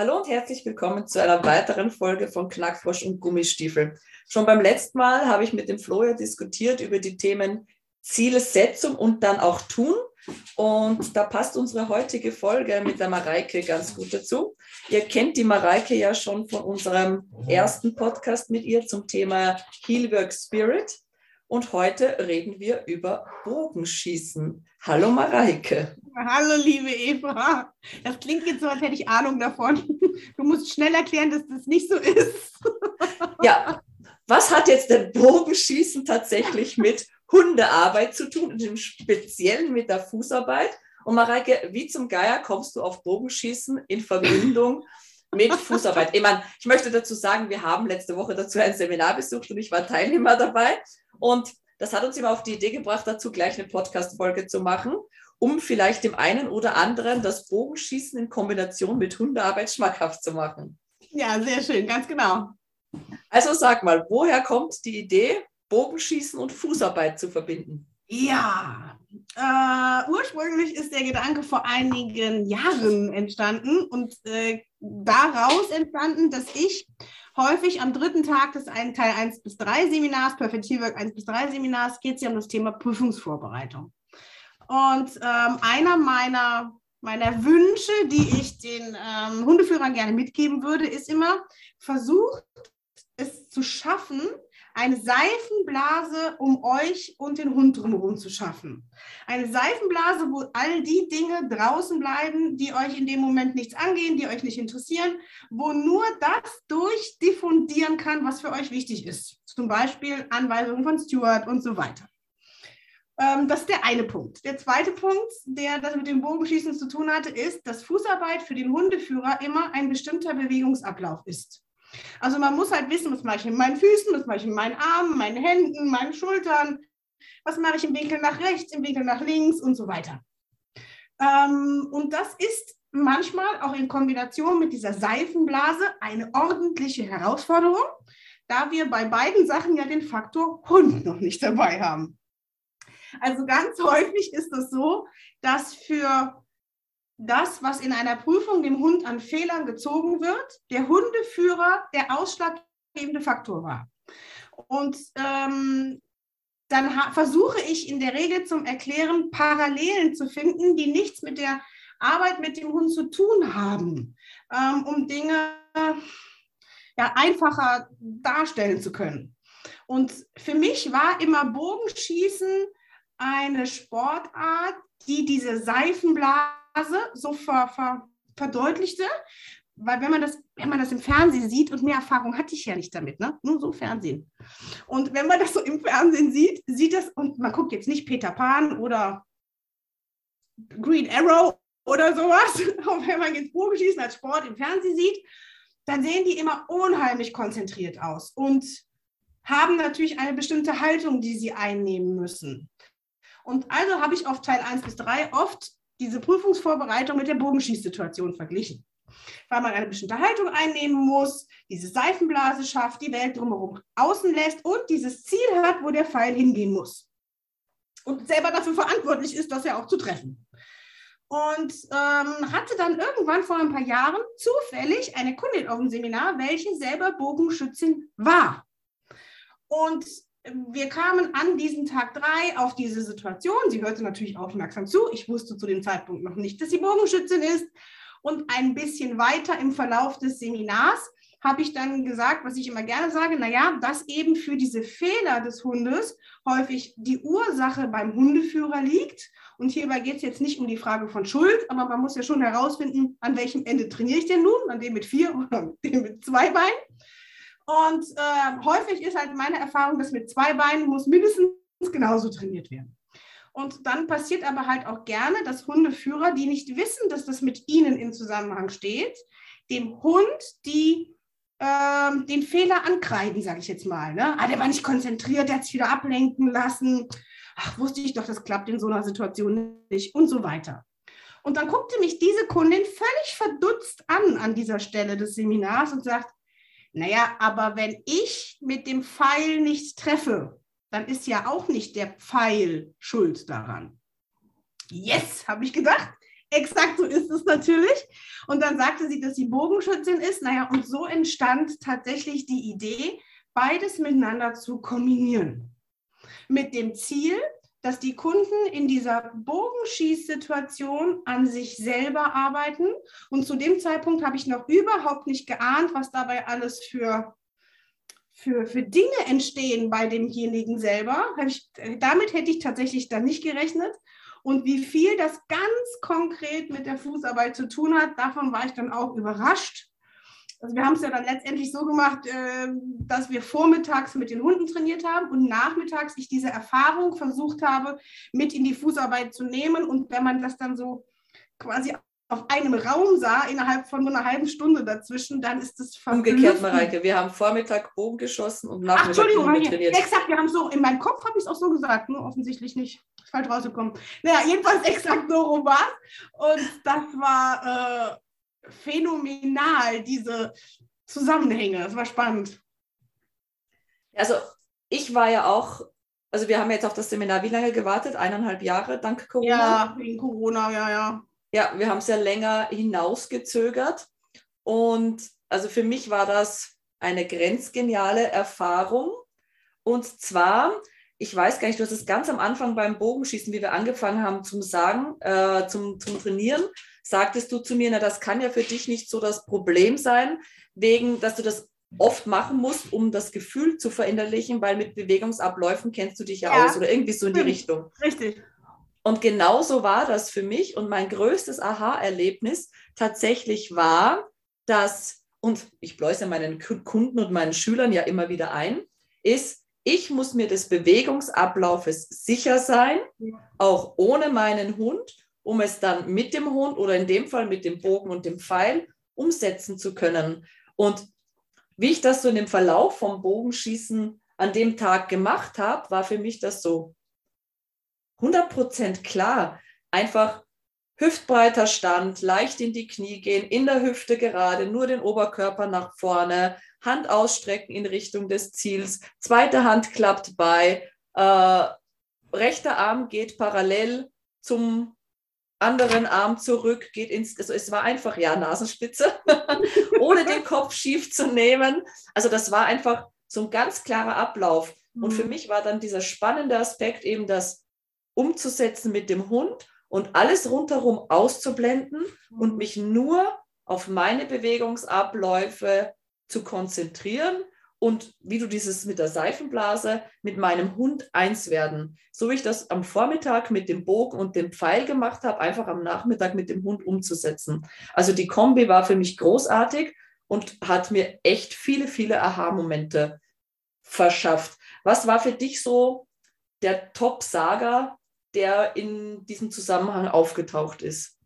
Hallo und herzlich willkommen zu einer weiteren Folge von Knackfrosch und Gummistiefel. Schon beim letzten Mal habe ich mit dem Florian diskutiert über die Themen Zielsetzung und dann auch tun. Und da passt unsere heutige Folge mit der Mareike ganz gut dazu. Ihr kennt die Mareike ja schon von unserem ersten Podcast mit ihr zum Thema Healwork Spirit. Und heute reden wir über Bogenschießen. Hallo Mareike. Hallo liebe Eva. Das klingt jetzt so, als hätte ich Ahnung davon. Du musst schnell erklären, dass das nicht so ist. Ja, was hat jetzt der Bogenschießen tatsächlich mit Hundearbeit zu tun und im Speziellen mit der Fußarbeit? Und Mareike, wie zum Geier kommst du auf Bogenschießen in Verbindung mit Fußarbeit? Ich, meine, ich möchte dazu sagen, wir haben letzte Woche dazu ein Seminar besucht und ich war Teilnehmer dabei. Und das hat uns immer auf die Idee gebracht, dazu gleich eine Podcast-Folge zu machen, um vielleicht dem einen oder anderen das Bogenschießen in Kombination mit Hundearbeit schmackhaft zu machen. Ja, sehr schön, ganz genau. Also sag mal, woher kommt die Idee, Bogenschießen und Fußarbeit zu verbinden? Ja, äh, ursprünglich ist der Gedanke vor einigen Jahren entstanden und äh, daraus entstanden, dass ich häufig am dritten Tag des Teil 1 bis 3 Seminars, Perfect Teamwork 1 bis 3 Seminars, geht es ja um das Thema Prüfungsvorbereitung. Und ähm, einer meiner, meiner Wünsche, die ich den ähm, Hundeführern gerne mitgeben würde, ist immer, versucht es zu schaffen, eine Seifenblase um euch und den Hund drumherum zu schaffen. Eine Seifenblase, wo all die Dinge draußen bleiben, die euch in dem Moment nichts angehen, die euch nicht interessieren, wo nur das durchdiffundieren kann, was für euch wichtig ist. Zum Beispiel Anweisungen von Stuart und so weiter. Ähm, das ist der eine Punkt. Der zweite Punkt, der das mit dem Bogenschießen zu tun hatte, ist, dass Fußarbeit für den Hundeführer immer ein bestimmter Bewegungsablauf ist. Also man muss halt wissen, was mache ich in meinen Füßen, was mache ich in meinen Armen, meinen Händen, meinen Schultern, was mache ich im Winkel nach rechts, im Winkel nach links und so weiter. Ähm, und das ist manchmal auch in Kombination mit dieser Seifenblase eine ordentliche Herausforderung, da wir bei beiden Sachen ja den Faktor Hund noch nicht dabei haben. Also ganz häufig ist es so, dass für das, was in einer Prüfung dem Hund an Fehlern gezogen wird, der Hundeführer der ausschlaggebende Faktor war. Und ähm, dann versuche ich in der Regel zum Erklären Parallelen zu finden, die nichts mit der Arbeit mit dem Hund zu tun haben, ähm, um Dinge ja, einfacher darstellen zu können. Und für mich war immer Bogenschießen eine Sportart, die diese Seifenblase so ver, ver, verdeutlichte, weil wenn man das, wenn man das im Fernsehen sieht, und mehr Erfahrung hatte ich ja nicht damit, ne? nur so Fernsehen. Und wenn man das so im Fernsehen sieht, sieht das, und man guckt jetzt nicht Peter Pan oder Green Arrow oder sowas, und wenn man jetzt Bogenschießen als Sport im Fernsehen sieht, dann sehen die immer unheimlich konzentriert aus und haben natürlich eine bestimmte Haltung, die sie einnehmen müssen. Und also habe ich auf Teil 1 bis 3 oft diese Prüfungsvorbereitung mit der Bogenschießsituation verglichen. Weil man eine bestimmte Haltung einnehmen muss, diese Seifenblase schafft, die Welt drumherum außen lässt und dieses Ziel hat, wo der Pfeil hingehen muss. Und selber dafür verantwortlich ist, das ja auch zu treffen. Und ähm, hatte dann irgendwann vor ein paar Jahren zufällig eine Kundin auf dem Seminar, welche selber Bogenschützin war. Und wir kamen an diesem Tag drei auf diese Situation. Sie hörte natürlich aufmerksam zu. Ich wusste zu dem Zeitpunkt noch nicht, dass sie Bogenschützin ist. Und ein bisschen weiter im Verlauf des Seminars habe ich dann gesagt, was ich immer gerne sage, naja, dass eben für diese Fehler des Hundes häufig die Ursache beim Hundeführer liegt. Und hierbei geht es jetzt nicht um die Frage von Schuld, aber man muss ja schon herausfinden, an welchem Ende trainiere ich denn nun, an dem mit vier oder dem mit zwei Beinen. Und äh, häufig ist halt meine Erfahrung, dass mit zwei Beinen muss mindestens genauso trainiert werden. Und dann passiert aber halt auch gerne, dass Hundeführer, die nicht wissen, dass das mit ihnen in Zusammenhang steht, dem Hund die ähm, den Fehler ankreiden, sage ich jetzt mal. Ne? Ah, der war nicht konzentriert, der hat sich wieder ablenken lassen. Ach, wusste ich doch, das klappt in so einer Situation nicht und so weiter. Und dann guckte mich diese Kundin völlig verdutzt an an dieser Stelle des Seminars und sagt, naja, aber wenn ich mit dem Pfeil nicht treffe, dann ist ja auch nicht der Pfeil schuld daran. Yes, habe ich gedacht. Exakt so ist es natürlich. Und dann sagte sie, dass sie Bogenschützin ist. Naja, und so entstand tatsächlich die Idee, beides miteinander zu kombinieren. Mit dem Ziel, dass die Kunden in dieser Bogenschießsituation an sich selber arbeiten. Und zu dem Zeitpunkt habe ich noch überhaupt nicht geahnt, was dabei alles für, für, für Dinge entstehen bei demjenigen selber. Ich, damit hätte ich tatsächlich dann nicht gerechnet. Und wie viel das ganz konkret mit der Fußarbeit zu tun hat, davon war ich dann auch überrascht. Also wir haben es ja dann letztendlich so gemacht, äh, dass wir vormittags mit den Hunden trainiert haben und nachmittags ich diese Erfahrung versucht habe, mit in die Fußarbeit zu nehmen. Und wenn man das dann so quasi auf einem Raum sah, innerhalb von nur einer halben Stunde dazwischen, dann ist das Umgekehrt, Mareike, wir haben Vormittag Bogen geschossen und Nachmittag Ach, Entschuldigung, trainiert. Exakt, wir haben so, in meinem Kopf habe ich es auch so gesagt, nur offensichtlich nicht falsch rausgekommen. Naja, jedenfalls exakt so rum war Und das war äh, phänomenal, diese Zusammenhänge. Das war spannend. Also ich war ja auch, also wir haben jetzt auf das Seminar wie lange gewartet? Eineinhalb Jahre dank Corona? Ja, wegen Corona, ja, ja. Ja, wir haben es ja länger hinausgezögert. Und also für mich war das eine grenzgeniale Erfahrung. Und zwar, ich weiß gar nicht, du hast es ganz am Anfang beim Bogenschießen, wie wir angefangen haben zum Sagen, äh, zum, zum Trainieren, sagtest du zu mir, na, das kann ja für dich nicht so das Problem sein, wegen, dass du das oft machen musst, um das Gefühl zu verinnerlichen, weil mit Bewegungsabläufen kennst du dich ja, ja. aus oder irgendwie so in die Richtung. Richtig. Und genauso war das für mich und mein größtes Aha-Erlebnis tatsächlich war, dass, und ich bläuse meinen Kunden und meinen Schülern ja immer wieder ein, ist, ich muss mir des Bewegungsablaufes sicher sein, auch ohne meinen Hund, um es dann mit dem Hund oder in dem Fall mit dem Bogen und dem Pfeil umsetzen zu können. Und wie ich das so in dem Verlauf vom Bogenschießen an dem Tag gemacht habe, war für mich das so 100% klar. Einfach hüftbreiter Stand, leicht in die Knie gehen, in der Hüfte gerade, nur den Oberkörper nach vorne, Hand ausstrecken in Richtung des Ziels, zweite Hand klappt bei, äh, rechter Arm geht parallel zum anderen Arm zurück, geht ins, also es war einfach, ja, Nasenspitze, ohne den Kopf schief zu nehmen. Also das war einfach so ein ganz klarer Ablauf. Und für mhm. mich war dann dieser spannende Aspekt eben das umzusetzen mit dem Hund und alles rundherum auszublenden und mhm. mich nur auf meine Bewegungsabläufe zu konzentrieren und wie du dieses mit der Seifenblase mit meinem Hund eins werden. So wie ich das am Vormittag mit dem Bogen und dem Pfeil gemacht habe, einfach am Nachmittag mit dem Hund umzusetzen. Also die Kombi war für mich großartig und hat mir echt viele, viele Aha-Momente verschafft. Was war für dich so der Top-Saga, der in diesem Zusammenhang aufgetaucht ist?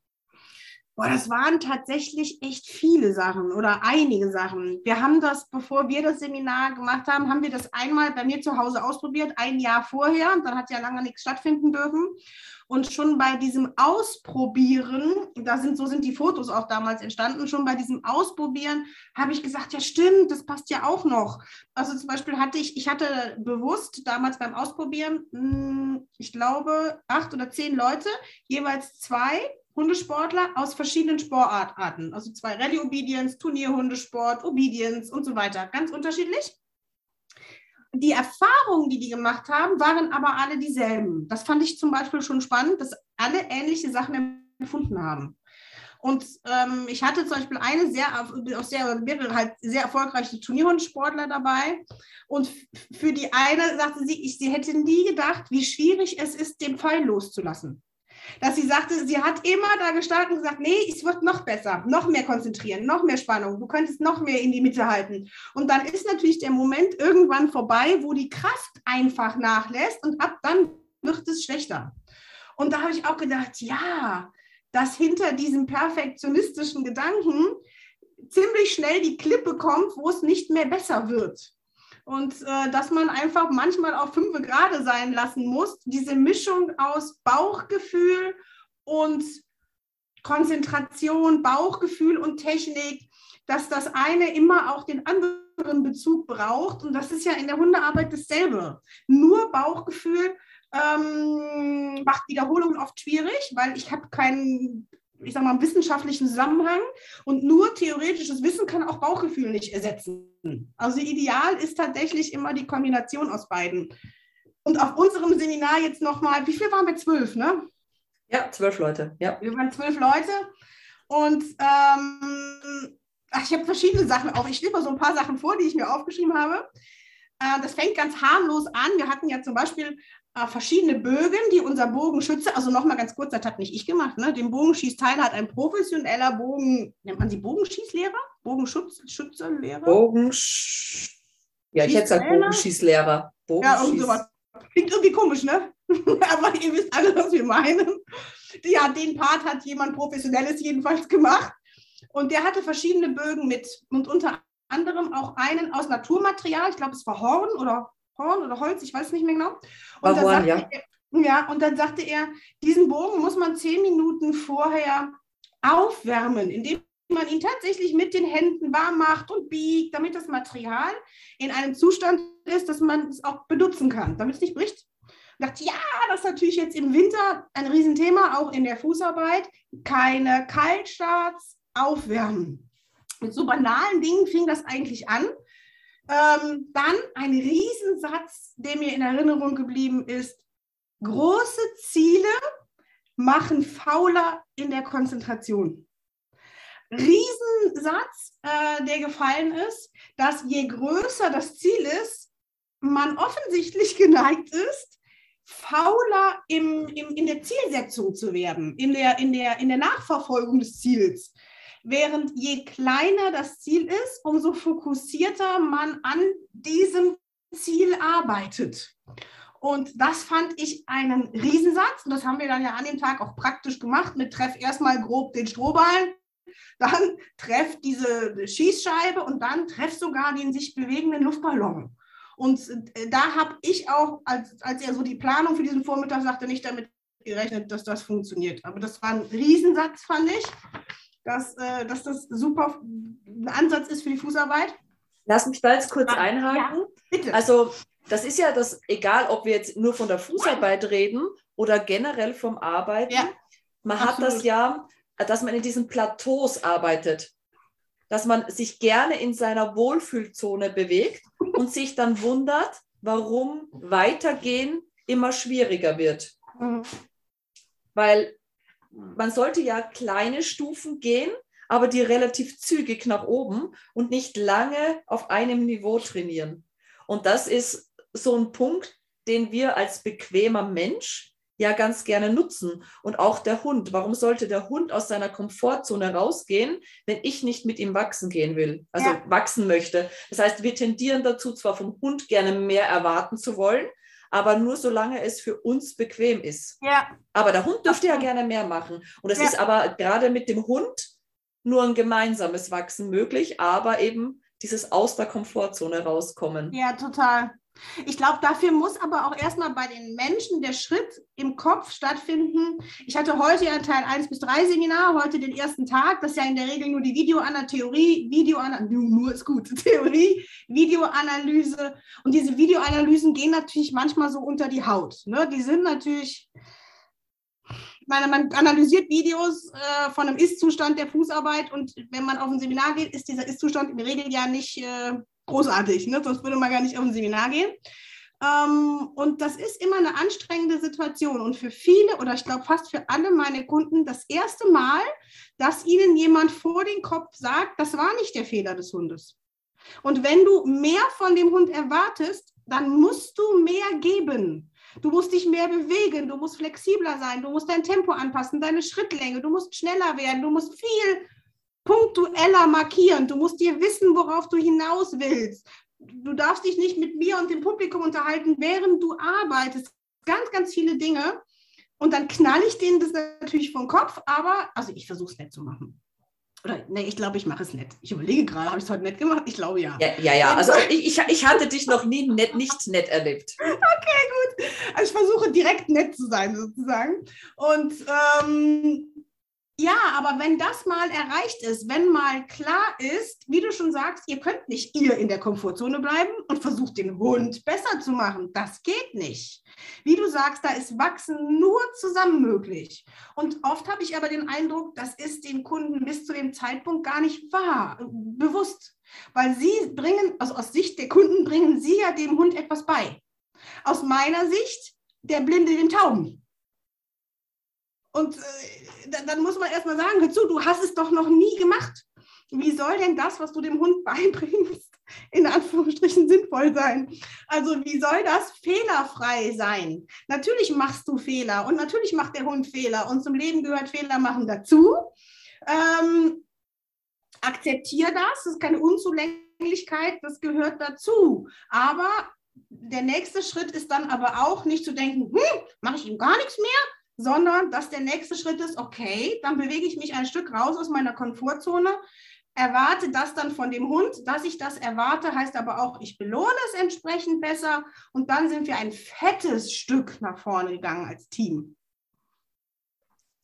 Boah, das waren tatsächlich echt viele Sachen oder einige Sachen. Wir haben das, bevor wir das Seminar gemacht haben, haben wir das einmal bei mir zu Hause ausprobiert, ein Jahr vorher. Dann hat ja lange nichts stattfinden dürfen. Und schon bei diesem Ausprobieren, da sind, so sind die Fotos auch damals entstanden, schon bei diesem Ausprobieren habe ich gesagt, ja stimmt, das passt ja auch noch. Also zum Beispiel hatte ich, ich hatte bewusst damals beim Ausprobieren, hm, ich glaube, acht oder zehn Leute, jeweils zwei Hundesportler aus verschiedenen Sportarten. Also zwei Rallye Obedience, Turnierhundesport, Obedience und so weiter. Ganz unterschiedlich. Die Erfahrungen, die die gemacht haben, waren aber alle dieselben. Das fand ich zum Beispiel schon spannend, dass alle ähnliche Sachen empfunden haben. Und ähm, ich hatte zum Beispiel eine sehr, auch sehr, halt sehr erfolgreiche Turnierhundsportler dabei. Und für die eine sagte sie, ich, sie hätte nie gedacht, wie schwierig es ist, den Pfeil loszulassen dass sie sagte, sie hat immer da gestartet und gesagt, nee, es wird noch besser, noch mehr konzentrieren, noch mehr Spannung, du könntest noch mehr in die Mitte halten. Und dann ist natürlich der Moment irgendwann vorbei, wo die Kraft einfach nachlässt und ab dann wird es schlechter. Und da habe ich auch gedacht, ja, dass hinter diesem perfektionistischen Gedanken ziemlich schnell die Klippe kommt, wo es nicht mehr besser wird. Und äh, dass man einfach manchmal auf fünf Grade sein lassen muss. Diese Mischung aus Bauchgefühl und Konzentration, Bauchgefühl und Technik, dass das eine immer auch den anderen Bezug braucht. Und das ist ja in der Hundearbeit dasselbe. Nur Bauchgefühl ähm, macht Wiederholungen oft schwierig, weil ich habe keinen, ich sag mal, wissenschaftlichen Zusammenhang und nur theoretisches Wissen kann auch Bauchgefühl nicht ersetzen. Also ideal ist tatsächlich immer die Kombination aus beiden. Und auf unserem Seminar jetzt nochmal, wie viel waren wir? Zwölf, ne? Ja, zwölf Leute. Ja. Wir waren zwölf Leute und ähm, ach, ich habe verschiedene Sachen auch. Ich mal so ein paar Sachen vor, die ich mir aufgeschrieben habe. Äh, das fängt ganz harmlos an. Wir hatten ja zum Beispiel verschiedene Bögen, die unser Bogenschütze, also nochmal ganz kurz, das hat nicht ich gemacht, ne? den Bogenschießteil hat ein professioneller Bogen, nennt man sie Bogenschießlehrer? Bogenschützelehrer? Bogensch... Ja, ich hätte gesagt Bogenschießlehrer. Ja, irgend sowas. Klingt irgendwie komisch, ne? Aber ihr wisst alle, was wir meinen. Ja, den Part hat jemand Professionelles jedenfalls gemacht. Und der hatte verschiedene Bögen mit und unter anderem auch einen aus Naturmaterial. Ich glaube, es war Horn oder Horn oder Holz, ich weiß nicht mehr genau. Und Horn, ja. Er, ja, und dann sagte er, diesen Bogen muss man zehn Minuten vorher aufwärmen, indem man ihn tatsächlich mit den Händen warm macht und biegt, damit das Material in einem Zustand ist, dass man es auch benutzen kann, damit es nicht bricht. Und dachte, ja, das ist natürlich jetzt im Winter ein Riesenthema, auch in der Fußarbeit. Keine Kaltstarts, aufwärmen. Mit so banalen Dingen fing das eigentlich an. Ähm, dann ein Riesensatz, der mir in Erinnerung geblieben ist. Große Ziele machen fauler in der Konzentration. Riesensatz, äh, der gefallen ist, dass je größer das Ziel ist, man offensichtlich geneigt ist, fauler im, im, in der Zielsetzung zu werden, in der, in, der, in der Nachverfolgung des Ziels. Während je kleiner das Ziel ist, umso fokussierter man an diesem Ziel arbeitet. Und das fand ich einen Riesensatz. Und das haben wir dann ja an dem Tag auch praktisch gemacht mit Treff erstmal grob den Strohballen, dann treff diese Schießscheibe und dann treff sogar den sich bewegenden Luftballon. Und äh, da habe ich auch, als, als er so die Planung für diesen Vormittag sagte, nicht damit gerechnet, dass das funktioniert. Aber das war ein Riesensatz, fand ich dass, äh, dass das super ein Ansatz ist für die Fußarbeit? Lass mich da jetzt kurz ah, einhaken. Ja, bitte. Also das ist ja das, egal ob wir jetzt nur von der Fußarbeit reden oder generell vom Arbeiten, ja, man absolut. hat das ja, dass man in diesen Plateaus arbeitet, dass man sich gerne in seiner Wohlfühlzone bewegt und sich dann wundert, warum weitergehen immer schwieriger wird. Mhm. Weil man sollte ja kleine Stufen gehen, aber die relativ zügig nach oben und nicht lange auf einem Niveau trainieren. Und das ist so ein Punkt, den wir als bequemer Mensch ja ganz gerne nutzen. Und auch der Hund. Warum sollte der Hund aus seiner Komfortzone rausgehen, wenn ich nicht mit ihm wachsen gehen will, also ja. wachsen möchte? Das heißt, wir tendieren dazu, zwar vom Hund gerne mehr erwarten zu wollen, aber nur solange es für uns bequem ist. Ja. Aber der Hund dürfte ja gerne mehr machen. Und es ja. ist aber gerade mit dem Hund nur ein gemeinsames Wachsen möglich, aber eben dieses aus der Komfortzone rauskommen. Ja, total. Ich glaube, dafür muss aber auch erstmal bei den Menschen der Schritt im Kopf stattfinden. Ich hatte heute ja Teil 1 bis 3 Seminar, heute den ersten Tag. Das ist ja in der Regel nur die Videoanatheorie, Videoanalyse, nur ist gut, Theorie, Videoanalyse. Und diese Videoanalysen gehen natürlich manchmal so unter die Haut. Ne? Die sind natürlich, ich meine, man analysiert Videos äh, von einem Ist-Zustand der Fußarbeit und wenn man auf ein Seminar geht, ist dieser Ist-Zustand in der Regel ja nicht. Äh, großartig, ne? sonst würde man gar nicht auf ein Seminar gehen. Ähm, und das ist immer eine anstrengende Situation. Und für viele oder ich glaube fast für alle meine Kunden das erste Mal, dass ihnen jemand vor den Kopf sagt, das war nicht der Fehler des Hundes. Und wenn du mehr von dem Hund erwartest, dann musst du mehr geben. Du musst dich mehr bewegen, du musst flexibler sein, du musst dein Tempo anpassen, deine Schrittlänge, du musst schneller werden, du musst viel punktueller markieren. Du musst dir wissen, worauf du hinaus willst. Du darfst dich nicht mit mir und dem Publikum unterhalten, während du arbeitest. Ganz, ganz viele Dinge, Und dann knall ich denen das natürlich vom Kopf, aber, also ich versuche es nett zu machen. Oder nee, ich glaube, ich mache es nett. Ich überlege gerade, habe ich es heute nett gemacht? Ich glaube ja. Ja, ja, ja. also ich, ich, ich hatte dich noch nie nett, nicht nett erlebt. Okay, gut. Also ich versuche direkt nett zu sein, sozusagen. Und ähm, ja, aber wenn das mal erreicht ist, wenn mal klar ist, wie du schon sagst, ihr könnt nicht ihr in der Komfortzone bleiben und versucht den Hund besser zu machen. Das geht nicht. Wie du sagst, da ist Wachsen nur zusammen möglich. Und oft habe ich aber den Eindruck, das ist den Kunden bis zu dem Zeitpunkt gar nicht wahr, bewusst. Weil sie bringen, also aus Sicht der Kunden bringen sie ja dem Hund etwas bei. Aus meiner Sicht, der Blinde den Tauben. Und äh, dann muss man erstmal sagen, hör zu, du hast es doch noch nie gemacht. Wie soll denn das, was du dem Hund beibringst, in Anführungsstrichen sinnvoll sein? Also wie soll das fehlerfrei sein? Natürlich machst du Fehler und natürlich macht der Hund Fehler und zum Leben gehört Fehler machen dazu. Ähm, akzeptiere das, das ist keine Unzulänglichkeit, das gehört dazu. Aber der nächste Schritt ist dann aber auch nicht zu denken, hm, mache ich ihm gar nichts mehr, sondern dass der nächste Schritt ist, okay, dann bewege ich mich ein Stück raus aus meiner Komfortzone, erwarte das dann von dem Hund. Dass ich das erwarte, heißt aber auch, ich belohne es entsprechend besser und dann sind wir ein fettes Stück nach vorne gegangen als Team.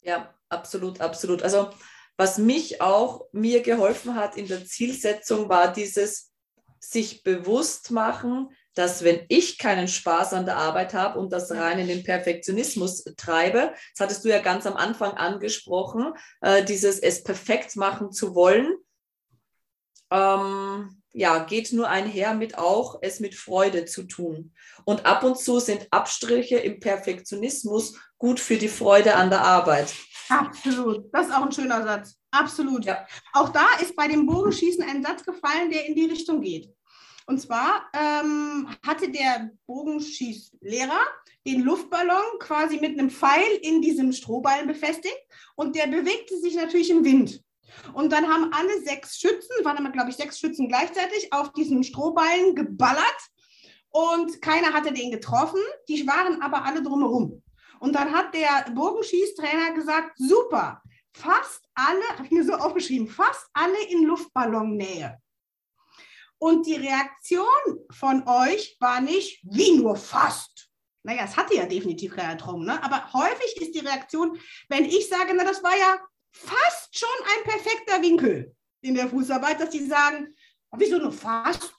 Ja, absolut, absolut. Also was mich auch mir geholfen hat in der Zielsetzung war dieses sich bewusst machen, dass wenn ich keinen Spaß an der Arbeit habe und das rein in den Perfektionismus treibe, das hattest du ja ganz am Anfang angesprochen, äh, dieses es perfekt machen zu wollen, ähm, ja, geht nur einher mit auch es mit Freude zu tun. Und ab und zu sind Abstriche im Perfektionismus gut für die Freude an der Arbeit. Absolut. Das ist auch ein schöner Satz. Absolut. Ja. Auch da ist bei dem Bogenschießen ein Satz gefallen, der in die Richtung geht. Und zwar ähm, hatte der Bogenschießlehrer den Luftballon quasi mit einem Pfeil in diesem Strohballen befestigt und der bewegte sich natürlich im Wind. Und dann haben alle sechs Schützen, waren immer, glaube ich, sechs Schützen gleichzeitig, auf diesen Strohballen geballert und keiner hatte den getroffen. Die waren aber alle drumherum. Und dann hat der Bogenschießtrainer gesagt, super, fast alle, habe ich mir so aufgeschrieben, fast alle in Luftballonnähe. Und die Reaktion von euch war nicht, wie nur fast. Naja, es hatte ja definitiv keiner drum, ne? aber häufig ist die Reaktion, wenn ich sage, na, das war ja fast schon ein perfekter Winkel in der Fußarbeit, dass die sagen, oh, wieso nur fast?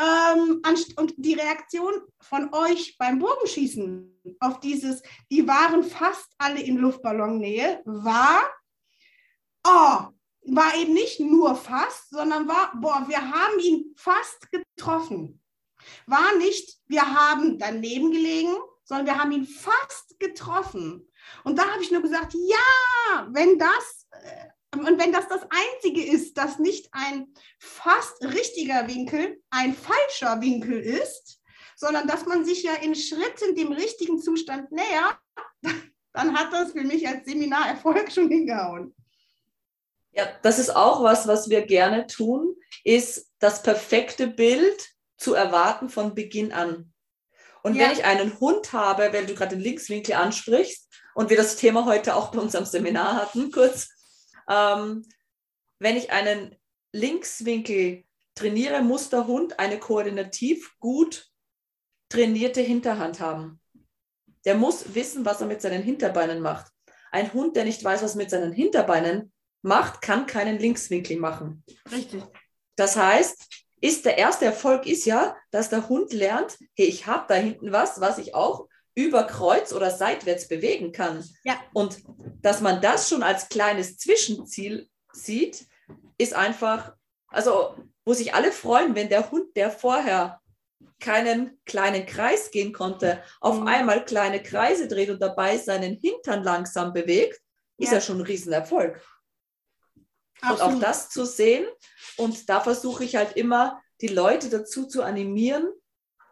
Ähm, und die Reaktion von euch beim Bogenschießen auf dieses, die waren fast alle in Luftballonnähe, war, oh, war eben nicht nur fast, sondern war, boah, wir haben ihn fast getroffen. War nicht, wir haben daneben gelegen, sondern wir haben ihn fast getroffen. Und da habe ich nur gesagt, ja, wenn das, äh, und wenn das das Einzige ist, dass nicht ein fast richtiger Winkel ein falscher Winkel ist, sondern dass man sich ja in Schritten dem richtigen Zustand nähert, dann hat das für mich als Seminarerfolg schon hingehauen. Ja, das ist auch was, was wir gerne tun, ist das perfekte Bild zu erwarten von Beginn an. Und ja. wenn ich einen Hund habe, wenn du gerade den Linkswinkel ansprichst und wir das Thema heute auch bei unserem Seminar hatten, kurz, ähm, wenn ich einen Linkswinkel trainiere, muss der Hund eine koordinativ gut trainierte Hinterhand haben. Der muss wissen, was er mit seinen Hinterbeinen macht. Ein Hund, der nicht weiß, was mit seinen Hinterbeinen macht, kann keinen Linkswinkel machen. Richtig. Das heißt, ist der erste Erfolg ist ja, dass der Hund lernt, hey, ich habe da hinten was, was ich auch über Kreuz oder seitwärts bewegen kann. Ja. Und dass man das schon als kleines Zwischenziel sieht, ist einfach, also wo sich alle freuen, wenn der Hund, der vorher keinen kleinen Kreis gehen konnte, auf mhm. einmal kleine Kreise dreht und dabei seinen Hintern langsam bewegt, ist ja, ja schon ein Riesenerfolg. Absolut. Und auch das zu sehen. Und da versuche ich halt immer, die Leute dazu zu animieren,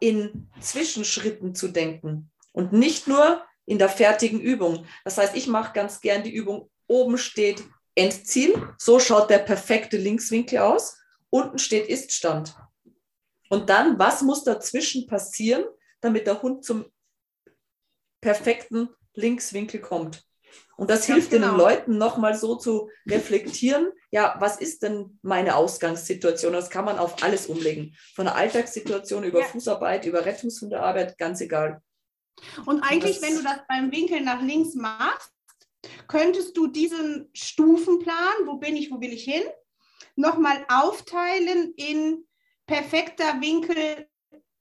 in Zwischenschritten zu denken und nicht nur in der fertigen Übung. Das heißt, ich mache ganz gern die Übung, oben steht Endziel, so schaut der perfekte Linkswinkel aus, unten steht Iststand. Und dann, was muss dazwischen passieren, damit der Hund zum perfekten Linkswinkel kommt. Und das Ganz hilft genau. den Leuten nochmal so zu reflektieren, ja, was ist denn meine Ausgangssituation? Das kann man auf alles umlegen. Von der Alltagssituation über Ja. Fußarbeit, über Rettungshundearbeit, ganz egal. Und eigentlich, das- wenn du das beim Winkel nach links machst, könntest du diesen Stufenplan, wo bin ich, wo will ich hin, nochmal aufteilen in perfekter Winkel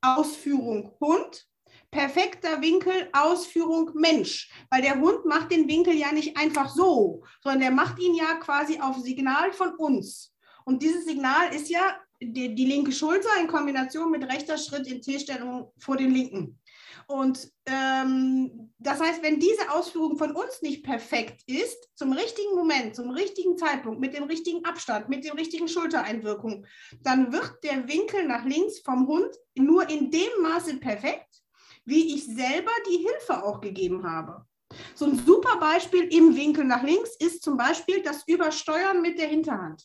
Ausführung Hund, perfekter Winkel Ausführung Mensch. Weil der Hund macht den Winkel ja nicht einfach so, sondern der macht ihn ja quasi auf Signal von uns. Und dieses Signal ist ja die, die linke Schulter in Kombination mit rechter Schritt in T-Stellung vor den linken. Und ähm, das heißt, wenn diese Ausführung von uns nicht perfekt ist, zum richtigen Moment, zum richtigen Zeitpunkt, mit dem richtigen Abstand, mit den richtigen Schultereinwirkungen, dann wird der Winkel nach links vom Hund nur in dem Maße perfekt, wie ich selber die Hilfe auch gegeben habe. So ein super Beispiel im Winkel nach links ist zum Beispiel das Übersteuern mit der Hinterhand.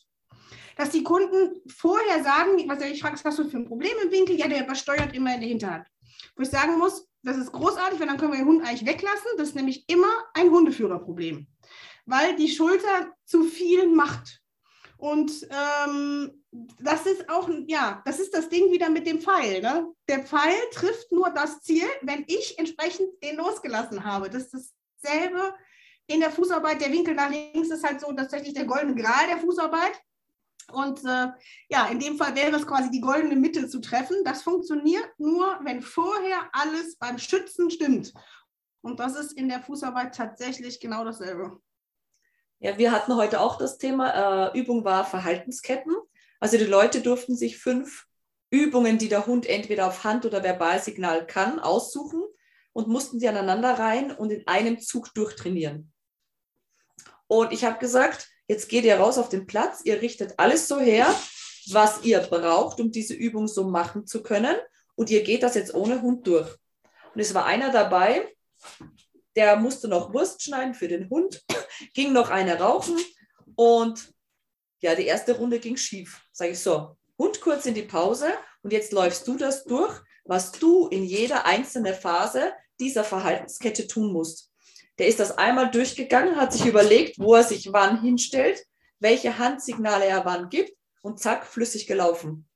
Dass die Kunden vorher sagen, was ich frage, was hast du für ein Problem im Winkel? Ja, der übersteuert immer in der Hinterhand. Wo ich sagen muss, das ist großartig, weil dann können wir den Hund eigentlich weglassen. Das ist nämlich immer ein Hundeführerproblem, weil die Schulter zu viel macht. Und ähm, das ist auch, ja, das ist das Ding wieder mit dem Pfeil. Ne? Der Pfeil trifft nur das Ziel, wenn ich entsprechend den losgelassen habe. Das ist dasselbe in der Fußarbeit. Der Winkel nach links ist halt so tatsächlich der goldene Gral der Fußarbeit. Und äh, ja, in dem Fall wäre es quasi die goldene Mitte zu treffen. Das funktioniert nur, wenn vorher alles beim Schützen stimmt. Und das ist in der Fußarbeit tatsächlich genau dasselbe. Ja, wir hatten heute auch das Thema, äh, Übung war Verhaltensketten. Also die Leute durften sich fünf Übungen, die der Hund entweder auf Hand- oder Verbalsignal kann, aussuchen und mussten sie aneinander rein und in einem Zug durchtrainieren. Und ich habe gesagt, jetzt geht ihr raus auf den Platz, ihr richtet alles so her, was ihr braucht, um diese Übung so machen zu können. Und ihr geht das jetzt ohne Hund durch. Und es war einer dabei, der musste noch Wurst schneiden für den Hund, ging noch eine rauchen und ja, die erste Runde ging schief. Sage ich so, Hund kurz in die Pause und jetzt läufst du das durch, was du in jeder einzelnen Phase dieser Verhaltenskette tun musst. Der ist das einmal durchgegangen, hat sich überlegt, wo er sich wann hinstellt, welche Handsignale er wann gibt und zack, flüssig gelaufen.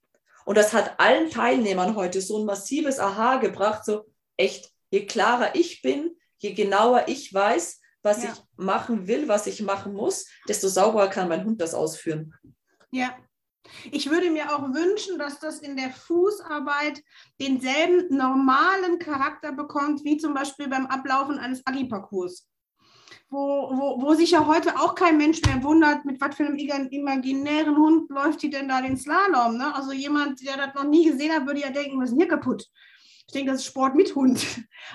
Und das hat allen Teilnehmern heute so ein massives Aha gebracht, so echt, je klarer ich bin, je genauer ich weiß, was Ja. ich machen will, was ich machen muss, desto sauberer kann mein Hund das ausführen. Ja. Ich würde mir auch wünschen, dass das in der Fußarbeit denselben normalen Charakter bekommt, wie zum Beispiel beim Ablaufen eines Agi-Parcours. Wo, wo, wo sich ja heute auch kein Mensch mehr wundert, mit was für einem imaginären Hund läuft die denn da den Slalom. Ne? Also jemand, der das noch nie gesehen hat, würde ja denken, was ist denn hier kaputt? Ich denke, das ist Sport mit Hund.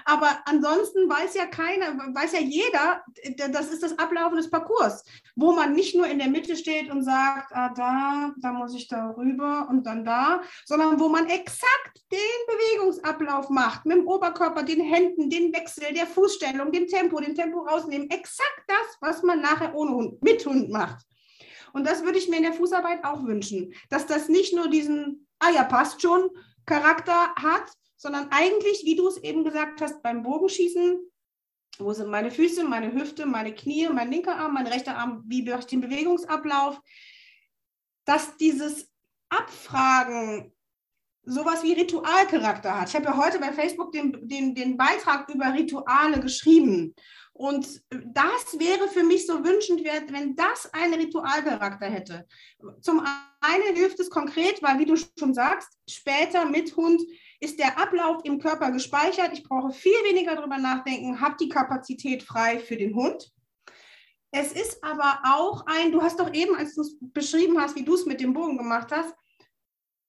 Aber ansonsten weiß ja keiner, weiß ja jeder, das ist das Ablaufen des Parcours, wo man nicht nur in der Mitte steht und sagt, ah, da, da muss ich da rüber und dann da, sondern wo man exakt den Bewegungsablauf macht, mit dem Oberkörper, den Händen, den Wechsel, der Fußstellung, dem Tempo, den Tempo rausnehmen. Exakt das, was man nachher ohne Hund, mit Hund macht. Und das würde ich mir in der Fußarbeit auch wünschen, dass das nicht nur diesen, ah ja, passt schon, Charakter hat, sondern eigentlich, wie du es eben gesagt hast, beim Bogenschießen, wo sind meine Füße, meine Hüfte, meine Knie, mein linker Arm, mein rechter Arm, wie mache ich den Bewegungsablauf, dass dieses Abfragen sowas wie Ritualcharakter hat. Ich habe ja heute bei Facebook den, den, den Beitrag über Rituale geschrieben. Und das wäre für mich so wünschenswert, wenn das einen Ritualcharakter hätte. Zum einen hilft es konkret, weil, wie du schon sagst, später mit Hund ist der Ablauf im Körper gespeichert. Ich brauche viel weniger darüber nachdenken, habe die Kapazität frei für den Hund. Es ist aber auch ein, du hast doch eben, als du es beschrieben hast, wie du es mit dem Bogen gemacht hast,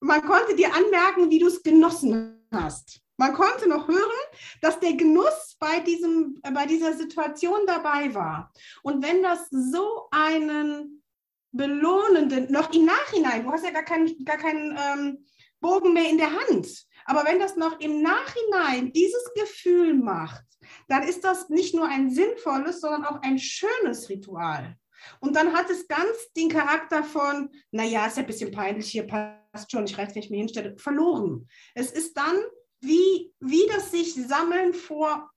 man konnte dir anmerken, wie du es genossen hast. Man konnte noch hören, dass der Genuss bei, diesem, bei dieser Situation dabei war. Und wenn das so einen belohnenden, noch im Nachhinein, du hast ja gar keinen, gar keinen ähm, Bogen mehr in der Hand, aber wenn das noch im Nachhinein dieses Gefühl macht, dann ist das nicht nur ein sinnvolles, sondern auch ein schönes Ritual. Und dann hat es ganz den Charakter von, naja, ist ja ein bisschen peinlich, hier passt schon, ich reiß, wenn ich mich hinstelle, verloren. Es ist dann wie, wie das sich Sammeln vor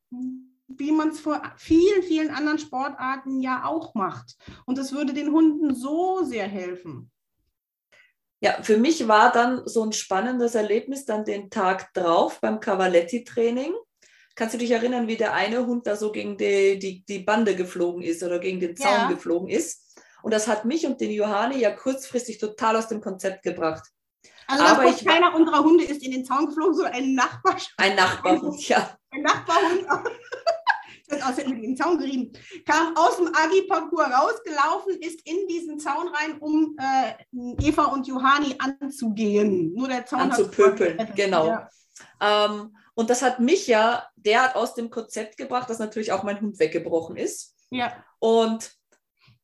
wie man es vor vielen, vielen anderen Sportarten ja auch macht. Und das würde den Hunden so sehr helfen. Ja, für mich war dann so ein spannendes Erlebnis dann den Tag drauf beim Cavaletti-Training. Kannst du dich erinnern, wie der eine Hund da so gegen die, die, die Bande geflogen ist oder gegen den Zaun ja. geflogen ist? Und das hat mich und den Johanni ja kurzfristig total aus dem Konzept gebracht. Also Aber ich, keiner unserer Hunde ist in den Zaun geflogen, sondern ein Nachbar. Ein Nachbarhund, ja. Ein Nachbarhund. Das aus mit den Zaun gerieben, kam aus dem Agi-Parcours rausgelaufen, ist in diesen Zaun rein, um äh, Eva und Johanni anzugehen. Nur der Zaun Anzupöpeln, genau. Ja. Ähm, und das hat mich ja derart aus dem Konzept gebracht, dass natürlich auch mein Hund weggebrochen ist. Ja. Und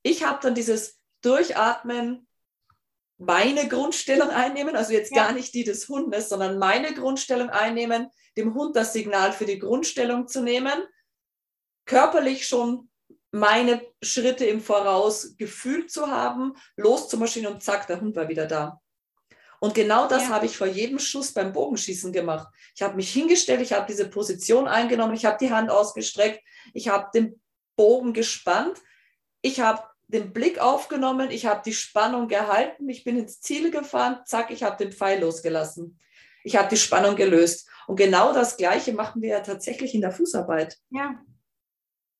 ich habe dann dieses Durchatmen, meine Grundstellung einnehmen, also jetzt ja. gar nicht die des Hundes, sondern meine Grundstellung einnehmen, dem Hund das Signal für die Grundstellung zu nehmen, körperlich schon meine Schritte im Voraus gefühlt zu haben, loszumaschinen und zack, der Hund war wieder da. Und genau das ja. habe ich vor jedem Schuss beim Bogenschießen gemacht. Ich habe mich hingestellt, ich habe diese Position eingenommen, ich habe die Hand ausgestreckt, ich habe den Bogen gespannt, ich habe den Blick aufgenommen, ich habe die Spannung gehalten, ich bin ins Ziel gefahren, zack, ich habe den Pfeil losgelassen. Ich habe die Spannung gelöst. Und genau das Gleiche machen wir ja tatsächlich in der Fußarbeit. Ja.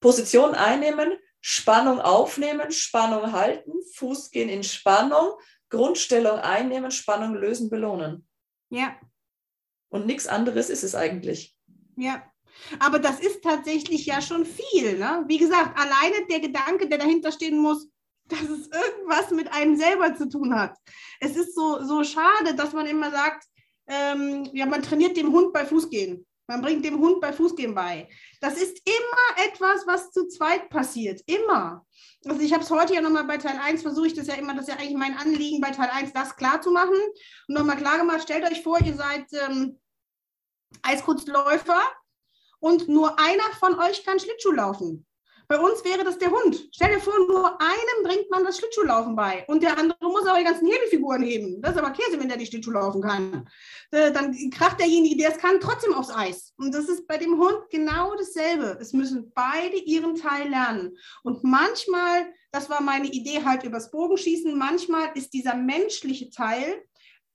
Position einnehmen, Spannung aufnehmen, Spannung halten, Fuß gehen in Spannung, Grundstellung einnehmen, Spannung lösen, belohnen. Ja. Und nichts anderes ist es eigentlich. Ja. Aber das ist tatsächlich ja schon viel. Ne? Wie gesagt, alleine der Gedanke, der dahinter stehen muss, dass es irgendwas mit einem selber zu tun hat. Es ist so, so schade, dass man immer sagt, ähm, ja, man trainiert dem Hund bei Fußgehen. Man bringt dem Hund bei Fußgehen bei. Das ist immer etwas, was zu zweit passiert. Immer. Also ich habe es heute ja nochmal bei Teil 1, versuche ich das ja immer, das ist ja eigentlich mein Anliegen, bei Teil 1 das klar zu machen. Und nochmal klar gemacht, stellt euch vor, ihr seid ähm, Eiskurzläufer und nur einer von euch kann Schlittschuh laufen. Bei uns wäre das der Hund. Stell dir vor, nur einem bringt man das Schlittschuhlaufen bei und der andere muss aber die ganzen Hebelfiguren heben. Das ist aber Käse, wenn der die Schlittschuh laufen kann. Äh, dann kracht derjenige, der es kann, trotzdem aufs Eis. Und das ist bei dem Hund genau dasselbe. Es müssen beide ihren Teil lernen. Und manchmal, das war meine Idee halt übers Bogenschießen, manchmal ist dieser menschliche Teil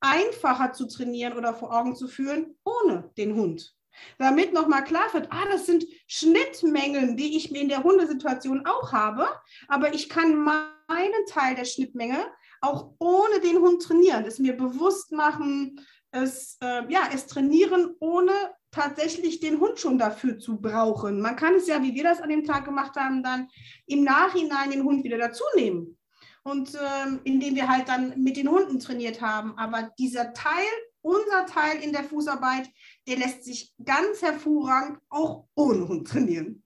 einfacher zu trainieren oder vor Augen zu führen ohne den Hund. Damit nochmal klar wird, ah, das sind Schnittmengen, die ich mir in der Hundesituation auch habe, aber ich kann meinen Teil der Schnittmenge auch ohne den Hund trainieren, es mir bewusst machen, es, äh, ja, es trainieren, ohne tatsächlich den Hund schon dafür zu brauchen. Man kann es ja, wie wir das an dem Tag gemacht haben, dann im Nachhinein den Hund wieder dazu nehmen. Und ähm, indem wir halt dann mit den Hunden trainiert haben. Aber dieser Teil unser Teil in der Fußarbeit, der lässt sich ganz hervorragend auch ohne Hund trainieren.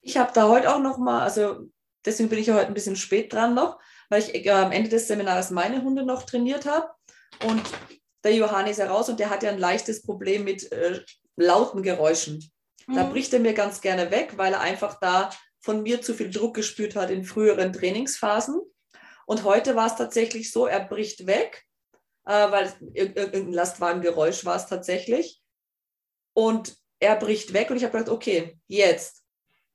Ich habe da heute auch noch mal, also deswegen bin ich ja heute ein bisschen spät dran noch, weil ich äh, am Ende des Seminars meine Hunde noch trainiert habe und der Johannes heraus und der hat ja ein leichtes Problem mit äh, lauten Geräuschen. Mhm. Da bricht er mir ganz gerne weg, weil er einfach da von mir zu viel Druck gespürt hat in früheren Trainingsphasen. Und heute war es tatsächlich so, er bricht weg äh, weil irgendein Lastwagengeräusch war es tatsächlich. Und er bricht weg und ich habe gedacht, okay, jetzt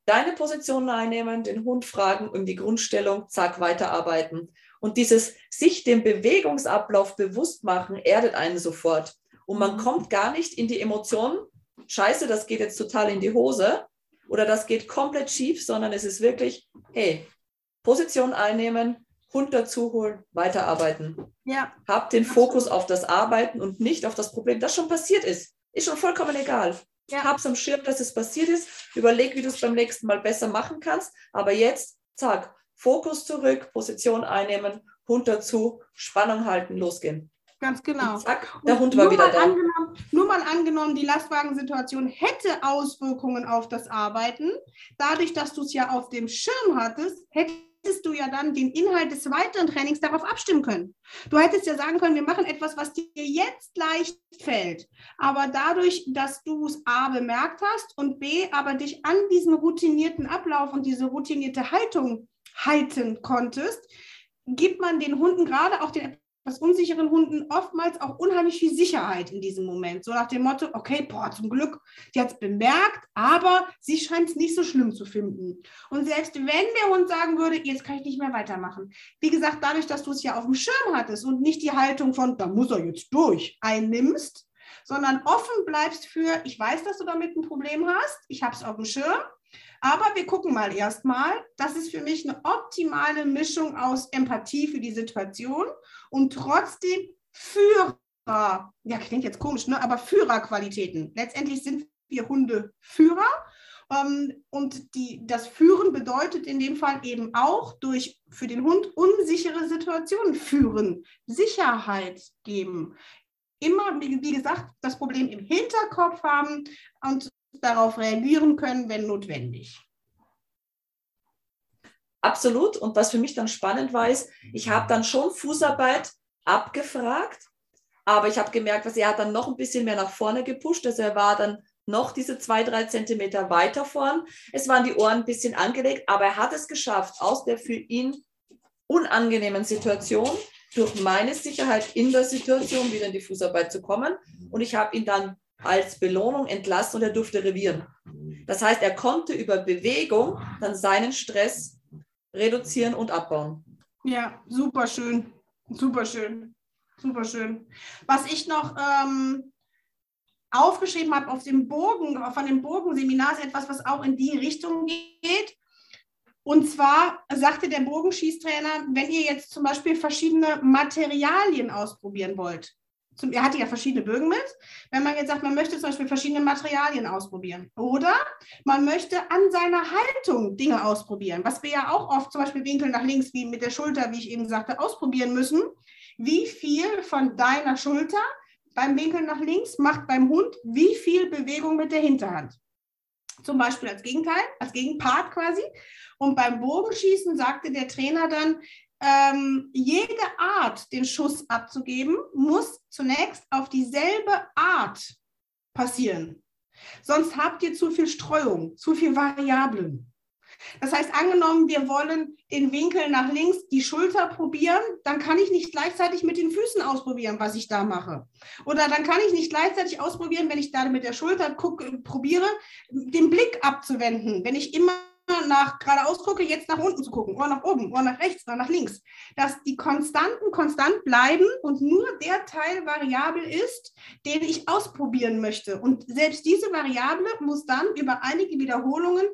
deine Position einnehmen, den Hund fragen um die Grundstellung, zack, weiterarbeiten. Und dieses sich dem Bewegungsablauf bewusst machen, erdet einen sofort. Und man mhm. kommt gar nicht in die Emotionen, scheiße, das geht jetzt total in die Hose oder das geht komplett schief, sondern es ist wirklich, hey, Position einnehmen, Hund dazu holen, weiterarbeiten. Ja. Hab den Fokus auf das Arbeiten und nicht auf das Problem, das schon passiert ist. Ist schon vollkommen egal. Ja. Hab's am Schirm, dass es passiert ist. Überleg, wie du es beim nächsten Mal besser machen kannst. Aber jetzt, zack, Fokus zurück, Position einnehmen, Hund dazu, Spannung halten, losgehen. Ganz genau. Und zack, der Hund war wieder da. Nur mal angenommen, die Lastwagensituation hätte Auswirkungen auf das Arbeiten. Dadurch, dass du es ja auf dem Schirm hattest, hätte hättest du ja dann den Inhalt des weiteren Trainings darauf abstimmen können. Du hättest ja sagen können, wir machen etwas, was dir jetzt leicht fällt. Aber dadurch, dass du es A bemerkt hast und B aber dich an diesen routinierten Ablauf und diese routinierte Haltung halten konntest, gibt man den Hunden gerade auch den dass unsicheren Hunden oftmals auch unheimlich viel Sicherheit in diesem Moment. So nach dem Motto, okay, boah, zum Glück, die hat es bemerkt, aber sie scheint es nicht so schlimm zu finden. Und selbst wenn der Hund sagen würde, jetzt kann ich nicht mehr weitermachen. Wie gesagt, dadurch, dass du es ja auf dem Schirm hattest und nicht die Haltung von, da muss er jetzt durch, einnimmst, sondern offen bleibst für, ich weiß, dass du damit ein Problem hast, ich habe es auf dem Schirm, aber wir gucken mal erstmal. Das ist für mich eine optimale Mischung aus Empathie für die Situation und trotzdem Führer, ja, klingt jetzt komisch, ne? aber Führerqualitäten. Letztendlich sind wir Hundeführer. Ähm, und die, das Führen bedeutet in dem Fall eben auch durch für den Hund unsichere Situationen führen, Sicherheit geben. Immer, wie, wie gesagt, das Problem im Hinterkopf haben und darauf reagieren können, wenn notwendig. Absolut. Und was für mich dann spannend war, ist, ich habe dann schon Fußarbeit abgefragt, aber ich habe gemerkt, dass er hat dann noch ein bisschen mehr nach vorne gepusht. Also er war dann noch diese zwei, drei Zentimeter weiter vorn. Es waren die Ohren ein bisschen angelegt, aber er hat es geschafft, aus der für ihn unangenehmen Situation durch meine Sicherheit in der Situation wieder in die Fußarbeit zu kommen. Und ich habe ihn dann als Belohnung entlassen und er durfte revieren. Das heißt, er konnte über Bewegung dann seinen Stress reduzieren und abbauen. Ja, super schön, super schön, super schön. Was ich noch ähm, aufgeschrieben habe auf dem Bogen, von dem Bogenseminar, ist etwas, was auch in die Richtung geht. Und zwar sagte der Bogenschießtrainer, wenn ihr jetzt zum Beispiel verschiedene Materialien ausprobieren wollt, zum, er hatte ja verschiedene Bögen mit. Wenn man jetzt sagt, man möchte zum Beispiel verschiedene Materialien ausprobieren oder man möchte an seiner Haltung Dinge ausprobieren, was wir ja auch oft zum Beispiel Winkel nach links, wie mit der Schulter, wie ich eben sagte, ausprobieren müssen. Wie viel von deiner Schulter beim Winkel nach links macht beim Hund wie viel Bewegung mit der Hinterhand? Zum Beispiel als Gegenteil, als Gegenpart quasi. Und beim Bogenschießen sagte der Trainer dann, ähm, jede Art, den Schuss abzugeben, muss zunächst auf dieselbe Art passieren. Sonst habt ihr zu viel Streuung, zu viel Variablen. Das heißt, angenommen, wir wollen den Winkel nach links, die Schulter probieren, dann kann ich nicht gleichzeitig mit den Füßen ausprobieren, was ich da mache. Oder dann kann ich nicht gleichzeitig ausprobieren, wenn ich da mit der Schulter gucke, probiere, den Blick abzuwenden. Wenn ich immer nach geradeaus gucke, jetzt nach unten zu gucken, oder nach oben, oder nach rechts, oder nach links. Dass die Konstanten konstant bleiben und nur der Teil variabel ist, den ich ausprobieren möchte. Und selbst diese Variable muss dann über einige Wiederholungen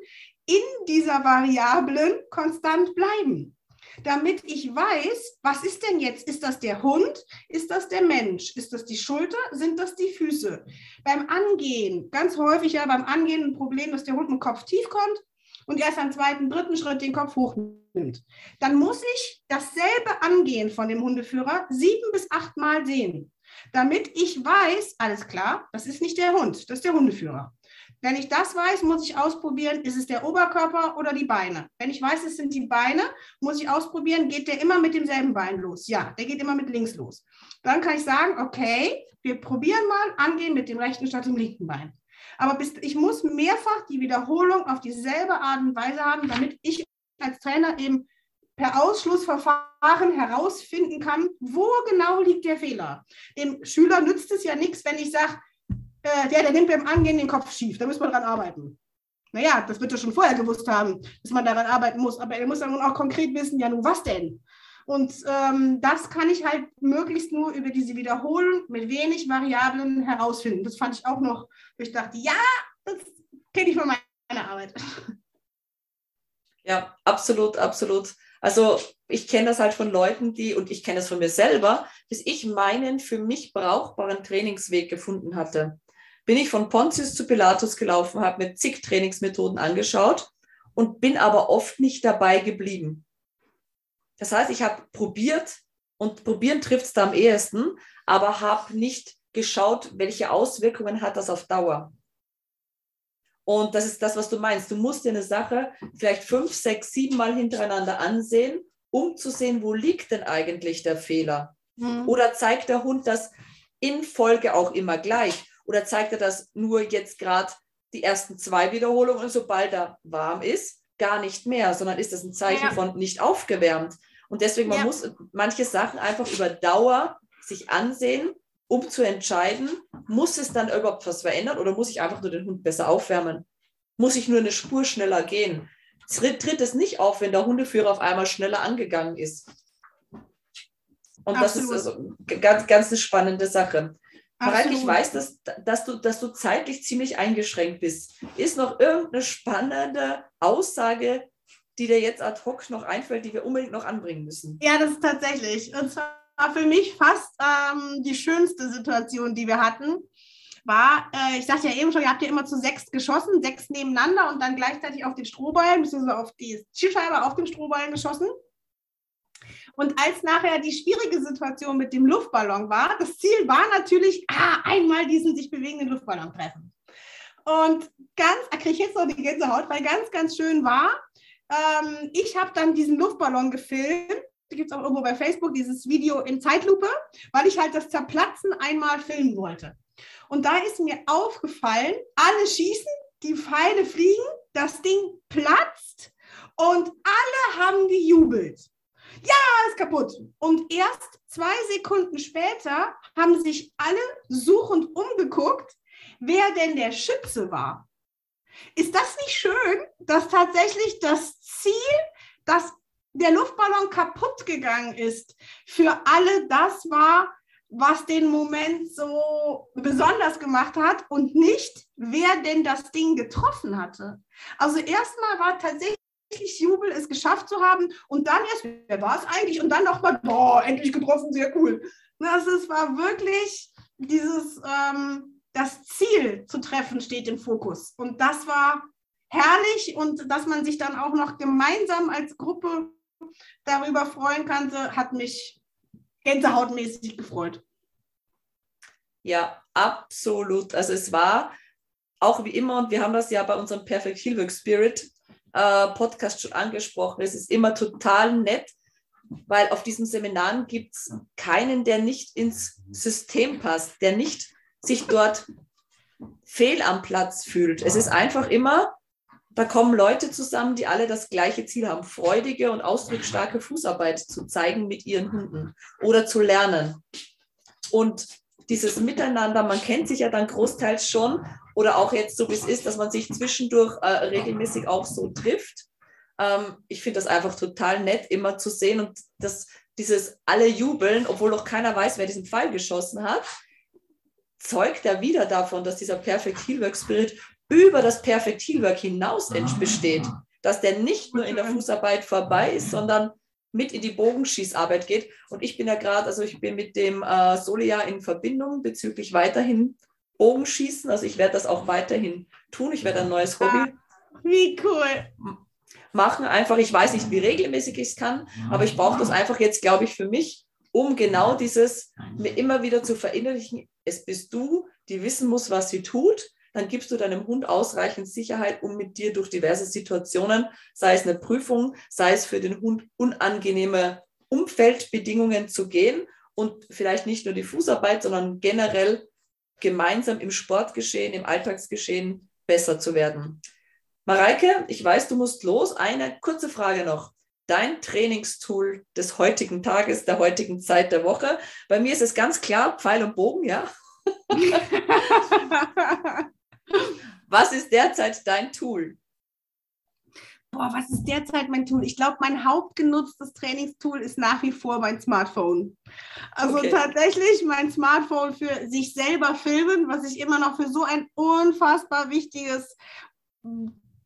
in dieser Variablen konstant bleiben. Damit ich weiß, was ist denn jetzt? Ist das der Hund? Ist das der Mensch? Ist das die Schulter? Sind das die Füße? Beim Angehen, ganz häufig ja beim Angehen ein Problem, dass der Hund mit dem Kopf tief kommt und erst am zweiten, dritten Schritt den Kopf hochnimmt, dann muss ich dasselbe Angehen von dem Hundeführer sieben bis acht Mal sehen, damit ich weiß, alles klar, das ist nicht der Hund, das ist der Hundeführer. Wenn ich das weiß, muss ich ausprobieren, ist es der Oberkörper oder die Beine. Wenn ich weiß, es sind die Beine, muss ich ausprobieren, geht der immer mit demselben Bein los? Ja, der geht immer mit links los. Dann kann ich sagen, okay, wir probieren mal angehen mit dem rechten statt dem linken Bein. Aber bis, ich muss mehrfach die Wiederholung auf dieselbe Art und Weise haben, damit ich als Trainer eben per Ausschlussverfahren herausfinden kann, wo genau liegt der Fehler. Dem Schüler nützt es ja nichts, wenn ich sage, äh, der, der nimmt beim Angehen den Kopf schief, da müssen wir dran arbeiten. Naja, das wird er schon vorher gewusst haben, dass man daran arbeiten muss, aber er muss dann auch konkret wissen, ja nun was denn? Und ähm, das kann ich halt möglichst nur über diese Wiederholung mit wenig Variablen herausfinden. Das fand ich auch noch, wo ich dachte, ja, das kenne ich von meiner Arbeit. Ja, absolut, absolut. Also ich kenne das halt von Leuten, die, und ich kenne das von mir selber, bis ich meinen für mich brauchbaren Trainingsweg gefunden hatte. Bin ich von Pontius zu Pilatus gelaufen, habe mir zig Trainingsmethoden angeschaut und bin aber oft nicht dabei geblieben. Das heißt, ich habe probiert und probieren trifft es da am ehesten, aber habe nicht geschaut, welche Auswirkungen hat das auf Dauer. Und das ist das, was du meinst. Du musst dir eine Sache vielleicht fünf, sechs, sieben Mal hintereinander ansehen, um zu sehen, wo liegt denn eigentlich der Fehler. Mhm. Oder zeigt der Hund das in Folge auch immer gleich? Oder zeigt er das nur jetzt gerade die ersten zwei Wiederholungen und sobald er warm ist, gar nicht mehr, sondern ist das ein Zeichen ja. von nicht aufgewärmt? Und deswegen, man Ja. muss manche Sachen einfach über Dauer sich ansehen, um zu entscheiden, muss es dann überhaupt was verändern oder muss ich einfach nur den Hund besser aufwärmen? Muss ich nur eine Spur schneller gehen? Tritt, tritt es nicht auf, wenn der Hundeführer auf einmal schneller angegangen ist? Und das ist Absolut. also ganz, ganz eine spannende Sache. Mareike, ich Absolut. weiß, dass, dass, du, dass du zeitlich ziemlich eingeschränkt bist. Ist noch irgendeine spannende Aussage, die dir jetzt ad hoc noch einfällt, die wir unbedingt noch anbringen müssen? Ja, das ist tatsächlich. Und zwar für mich fast ähm, die schönste Situation, die wir hatten, war, äh, ich sagte ja eben schon, ihr habt ja immer zu sechs geschossen, sechs nebeneinander und dann gleichzeitig auf den Strohballen, beziehungsweise auf die Zielscheibe auf den Strohballen geschossen. Und als nachher die schwierige Situation mit dem Luftballon war, das Ziel war natürlich, ah, einmal diesen sich bewegenden Luftballon treffen. Und ganz, da kriege ich jetzt noch die Gänsehaut, weil ganz, ganz schön war, ähm, ich habe dann diesen Luftballon gefilmt. Gibt es auch irgendwo bei Facebook dieses Video in Zeitlupe, weil ich halt das Zerplatzen einmal filmen wollte. Und da ist mir aufgefallen, alle schießen, die Pfeile fliegen, das Ding platzt und alle haben gejubelt. Ja, ist kaputt. Und erst zwei Sekunden später haben sich alle suchend umgeguckt, wer denn der Schütze war. Ist das nicht schön, dass tatsächlich das Ziel, dass der Luftballon kaputt gegangen ist, für alle das war, was den Moment so besonders gemacht hat und nicht, wer denn das Ding getroffen hatte. Also erstmal war tatsächlich Jubel, es geschafft zu haben und dann erst, wer war es eigentlich? Und dann nochmal, boah, endlich getroffen, sehr cool. Das ist, war wirklich dieses, ähm, das Ziel zu treffen steht im Fokus. Und das war herrlich und dass man sich dann auch noch gemeinsam als Gruppe darüber freuen konnte, hat mich gänsehautmäßig gefreut. Ja, absolut. Also es war auch wie immer, und wir haben das ja bei unserem Perfect Heelwork Spirit äh, Podcast schon angesprochen, es ist immer total nett, weil auf diesen Seminaren gibt es keinen, der nicht ins System passt, der nicht sich dort fehl am Platz fühlt. Es ist einfach immer, da kommen Leute zusammen, die alle das gleiche Ziel haben, freudige und ausdrucksstarke Fußarbeit zu zeigen mit ihren Hunden oder zu lernen. Und dieses Miteinander, man kennt sich ja dann großteils schon oder auch jetzt so wie es ist, dass man sich zwischendurch äh, regelmäßig auch so trifft. Ähm, ich finde das einfach total nett, immer zu sehen und das, dieses alle jubeln, obwohl noch keiner weiß, wer diesen Pfeil geschossen hat, zeugt ja wieder davon, dass dieser Perfect Heelwork Spirit über das Perfect Heelwork hinaus ent- besteht. Dass der nicht nur in der Fußarbeit vorbei ist, sondern mit in die Bogenschießarbeit geht. Und ich bin ja gerade, also ich bin mit dem äh, Solia in Verbindung bezüglich weiterhin Bogenschießen. Also ich werde das auch weiterhin tun. Ich werde ein neues Hobby Wie cool. machen. Einfach, ich weiß nicht, wie regelmäßig ich es kann, aber ich brauche das einfach jetzt, glaube ich, für mich, um genau dieses mir immer wieder zu verinnerlichen. Es bist du, die wissen muss, was sie tut. Dann gibst du deinem Hund ausreichend Sicherheit, um mit dir durch diverse Situationen, sei es eine Prüfung, sei es für den Hund unangenehme Umfeldbedingungen zu gehen und vielleicht nicht nur die Fußarbeit, sondern generell gemeinsam im Sportgeschehen, im Alltagsgeschehen besser zu werden. Mareike, ich weiß, du musst los. Eine kurze Frage noch. Dein Trainingstool des heutigen Tages, der heutigen Zeit der Woche. Bei mir ist es ganz klar Pfeil und Bogen, ja. Was ist derzeit dein Tool? Boah, was ist derzeit mein Tool? Ich glaube, mein hauptgenutztes Trainingstool ist nach wie vor mein Smartphone. Also Okay. tatsächlich mein Smartphone für sich selber filmen, was ich immer noch für so ein unfassbar wichtiges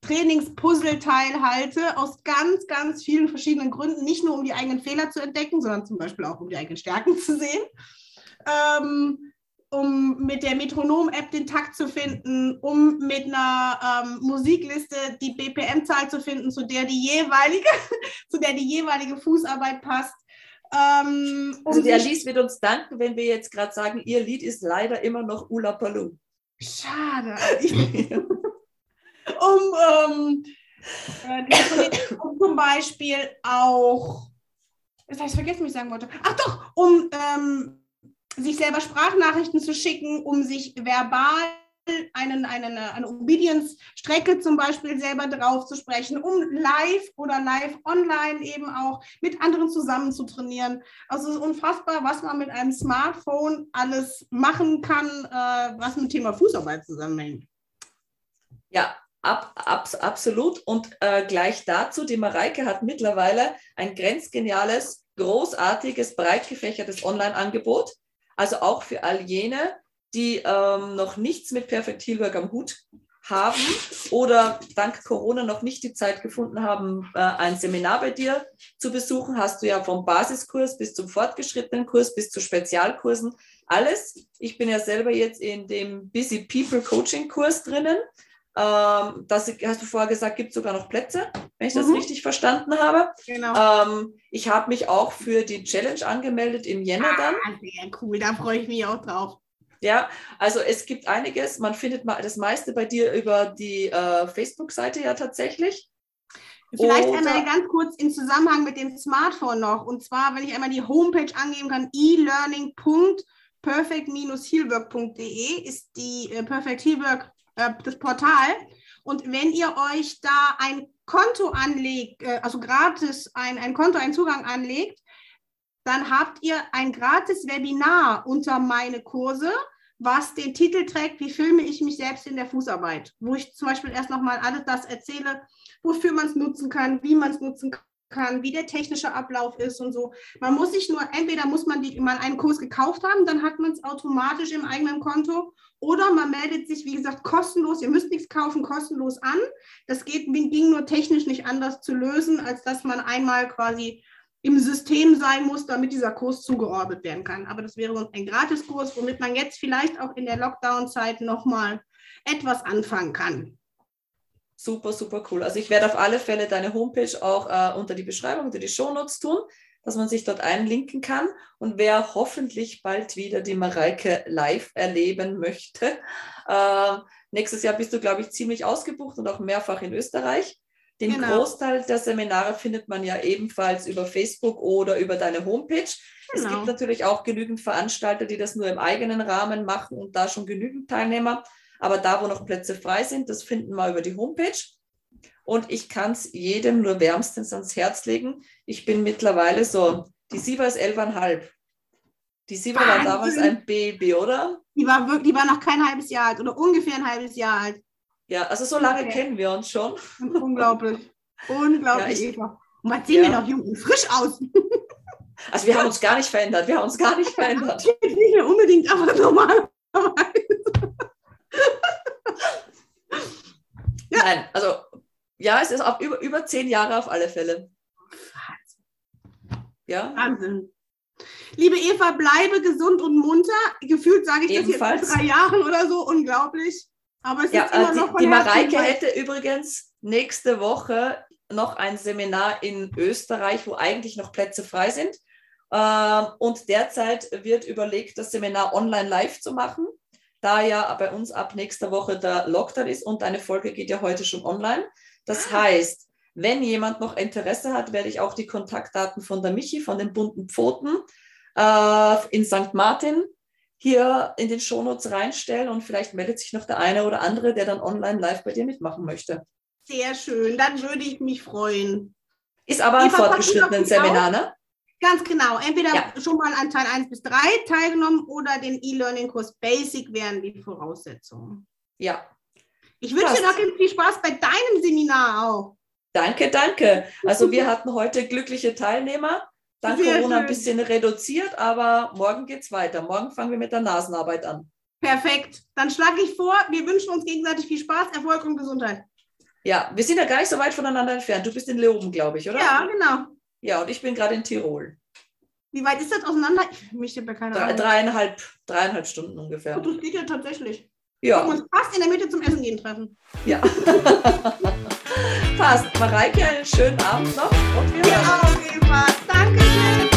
Trainingspuzzleteil halte, aus ganz, ganz vielen verschiedenen Gründen. Nicht nur, um die eigenen Fehler zu entdecken, sondern zum Beispiel auch, um die eigenen Stärken zu sehen. Ähm, um mit der Metronom-App den Takt zu finden, um mit einer ähm, Musikliste die BPM-Zahl zu finden, zu der die jeweilige, zu der die jeweilige Fußarbeit passt. Ähm, um Also sich- Alice wird uns danken, wenn wir jetzt gerade sagen, ihr Lied ist leider immer noch Ula Paloo. Schade. Um, ähm, äh, um zum Beispiel auch, habe ich vergessen, was ich sagen wollte. Ach doch, um ähm, sich selber Sprachnachrichten zu schicken, um sich verbal einen, einen, eine Obedience-Strecke zum Beispiel selber drauf zu sprechen, um live oder live online eben auch mit anderen zusammen zu trainieren. Also es ist unfassbar, was man mit einem Smartphone alles machen kann, äh, was mit dem Thema Fußarbeit zusammenhängt. Ja, Ab, ab, absolut. Und äh, gleich dazu, die Mareike hat mittlerweile ein grenzgeniales, großartiges, breit gefächertes Online-Angebot. Also auch für all jene, die ähm, noch nichts mit Perfect Healwork am Hut haben oder dank Corona noch nicht die Zeit gefunden haben, äh, ein Seminar bei dir zu besuchen, hast du ja vom Basiskurs bis zum fortgeschrittenen Kurs bis zu Spezialkursen alles. Ich bin ja selber jetzt in dem Busy People Coaching Kurs drinnen. Ähm, das hast du vorher gesagt, gibt sogar noch Plätze, wenn ich das mhm. richtig verstanden habe. Genau. Ähm, ich habe mich auch für die Challenge angemeldet im Jänner ah, dann. Sehr cool, da freue ich mich auch drauf. Ja, also es gibt einiges. Man findet mal das meiste bei dir über die äh, Facebook-Seite ja tatsächlich. Vielleicht Oder, einmal ganz kurz im Zusammenhang mit dem Smartphone noch. Und zwar, wenn ich einmal die Homepage angeben kann, e-learning.perfect-healwork.de ist die äh, Perfect Healwork äh, das Portal. Und wenn ihr euch da ein Konto anlegt, äh, also gratis ein, ein Konto, einen Zugang anlegt, dann habt ihr ein gratis Webinar unter meine Kurse, was den Titel trägt, wie filme ich mich selbst in der Fußarbeit, wo ich zum Beispiel erst nochmal alles das erzähle, wofür man es nutzen kann, wie man es nutzen kann, wie der technische Ablauf ist und so. Man muss sich nur, entweder muss man die, mal einen Kurs gekauft haben, dann hat man es automatisch im eigenen Konto oder man meldet sich, wie gesagt, kostenlos, ihr müsst nichts kaufen, kostenlos an. Das geht, ging nur technisch nicht anders zu lösen, als dass man einmal quasi im System sein muss, damit dieser Kurs zugeordnet werden kann. Aber das wäre sonst ein Gratiskurs, womit man jetzt vielleicht auch in der Lockdown-Zeit nochmal etwas anfangen kann. Super, super cool. Also ich werde auf alle Fälle deine Homepage auch äh, unter die Beschreibung, unter die Shownotes tun dass man sich dort einlinken kann. Und wer hoffentlich bald wieder die Mareike live erleben möchte, äh, nächstes Jahr bist du, glaube ich, ziemlich ausgebucht und auch mehrfach in Österreich. Den genau. Großteil der Seminare findet man ja ebenfalls über Facebook oder über deine Homepage. Genau. Es gibt natürlich auch genügend Veranstalter, die das nur im eigenen Rahmen machen und da schon genügend Teilnehmer. Aber da, wo noch Plätze frei sind, das finden wir über die Homepage. Und ich kann es jedem nur wärmstens ans Herz legen. Ich bin mittlerweile so, die Siva ist elfeinhalb. Die Siva war damals ein Baby, oder? Die war, wirklich, die war noch kein halbes Jahr alt oder ungefähr ein halbes Jahr alt. Ja, also so lange okay. kennen wir uns schon. Unglaublich. Unglaublich, ja, ich, Eva. Und was sehen ja. wir noch jung und frisch aus? Also wir haben uns gar nicht verändert. Wir haben uns gar nicht verändert. Nicht mehr unbedingt, aber normalerweise. ja. Nein, also ja, es ist auf über, über zehn Jahre auf alle Fälle. Ja. Wahnsinn. Liebe Eva, bleibe gesund und munter. Gefühlt sage ich Ebenfalls. das jetzt seit drei Jahren oder so. Unglaublich. Aber es ja, ist immer die, noch von Die Mareike hätte übrigens nächste Woche noch ein Seminar in Österreich, wo eigentlich noch Plätze frei sind. Ähm, und derzeit wird überlegt, das Seminar online live zu machen, da ja bei uns ab nächster Woche der Lockdown ist und eine Folge geht ja heute schon online. Das heißt, wenn jemand noch Interesse hat, werde ich auch die Kontaktdaten von der Michi, von den bunten Pfoten äh, in St. Martin hier in den Shownotes reinstellen und vielleicht meldet sich noch der eine oder andere, der dann online live bei dir mitmachen möchte. Sehr schön, dann würde ich mich freuen. Ist aber ein fortgeschrittenen Seminar, ne? Ganz genau. Entweder ja. schon mal an Teil 1 bis 3 teilgenommen oder den E-Learning-Kurs Basic wären die Voraussetzungen. Ja, ich wünsche dir noch ganz viel Spaß bei deinem Seminar auch. Danke, danke. Also wir hatten heute glückliche Teilnehmer. Dank Sehr Corona schön. ein bisschen reduziert, aber morgen geht es weiter. Morgen fangen wir mit der Nasenarbeit an. Perfekt. Dann schlage ich vor, wir wünschen uns gegenseitig viel Spaß, Erfolg und Gesundheit. Ja, wir sind ja gar nicht so weit voneinander entfernt. Du bist in Leoben, glaube ich, oder? Ja, genau. Ja, und ich bin gerade in Tirol. Wie weit ist das auseinander? Ich möchte bei keiner Drei, dreieinhalb, dreieinhalb Stunden ungefähr. Und das geht ja tatsächlich. Ja. Wir uns fast in der Mitte zum Essen gehen treffen. Ja. Passt. Mareike, einen schönen Abend noch. Und wir ja, auch, Eva. Dankeschön.